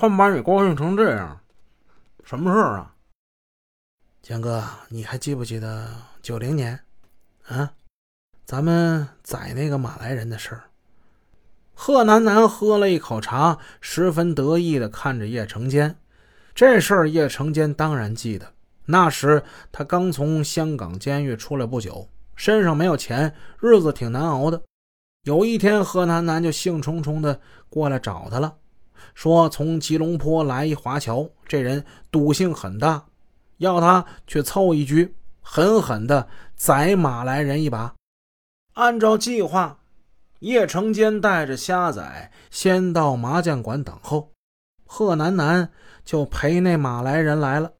他们把你高兴成这样，什么事儿啊？江哥，你还记不记得九零年啊？咱们宰那个马来人的事儿。贺南南喝了一口茶，十分得意的看着叶成坚。这事儿叶成坚当然记得。那时他刚从香港监狱出来不久，身上没有钱，日子挺难熬的。有一天，贺南南就兴冲冲的过来找他了，说从吉隆坡来一华侨，这人赌性很大，要他去凑一局，狠狠地宰马来人一把。按照计划，叶成坚带着虾仔先到麻将馆等候，贺楠楠就陪那马来人来了。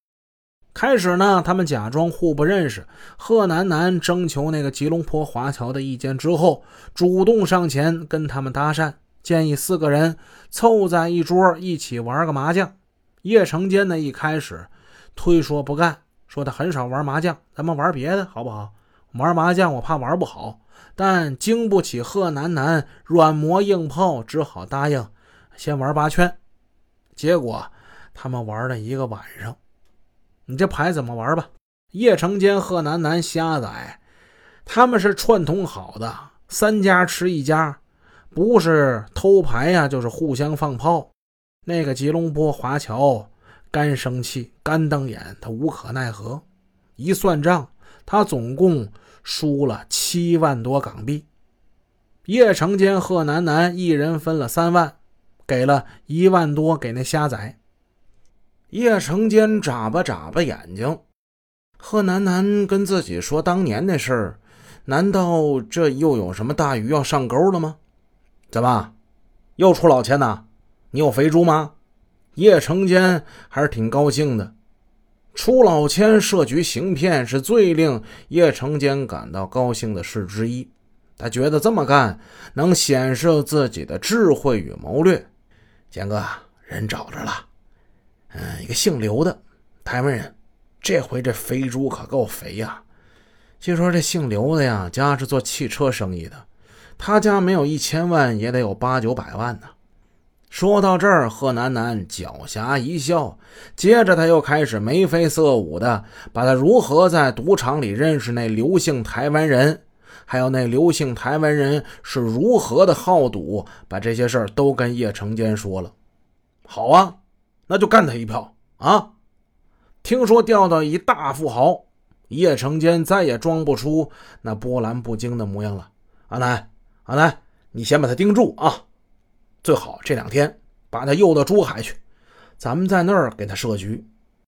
开始呢，他们假装互不认识。贺楠楠征求那个吉隆坡华侨的意见之后，主动上前跟他们搭讪，建议四个人凑在一桌一起玩个麻将。叶成坚呢，一开始推说不干，说他很少玩麻将，咱们玩别的好不好？玩麻将我怕玩不好。但经不起贺楠楠软磨硬泡，只好答应先玩八圈。结果他们玩了一个晚上。你这牌怎么玩吧？叶成坚、贺楠楠、瞎仔，他们是串通好的，三家吃一家，不是偷牌呀，就是互相放炮。那个吉隆坡华侨干生气、干瞪眼，他无可奈何。一算账，他总共。输了七万多港币，叶成坚、贺楠楠一人分了三万，给了一万多给那瞎仔。叶成坚眨巴眨巴眼睛，贺楠楠跟自己说当年那事儿，难道这又有什么大鱼要上钩了吗？怎么，又出老千呐？你有肥猪吗？叶成坚还是挺高兴的。出老千设局行骗是最令叶成坚感到高兴的事之一，他觉得这么干能显示自己的智慧与谋略。坚哥，人找着了，嗯，一个姓刘的台湾人，这回这肥猪可够肥呀！据说这姓刘的呀，家是做汽车生意的，他家没有一千万也得有八九百万呢。说到这儿，贺楠楠狡黠一笑，接着他又开始眉飞色舞的把他如何在赌场里认识那刘姓台湾人，还有那刘姓台湾人是如何的好赌，把这些事儿都跟叶成坚说了。好啊，那就干他一票啊！听说钓到一大富豪，叶成坚再也装不出那波澜不惊的模样了。阿南，阿南，你先把他盯住啊！最好这两天把他诱到珠海去，咱们在那儿给他设局。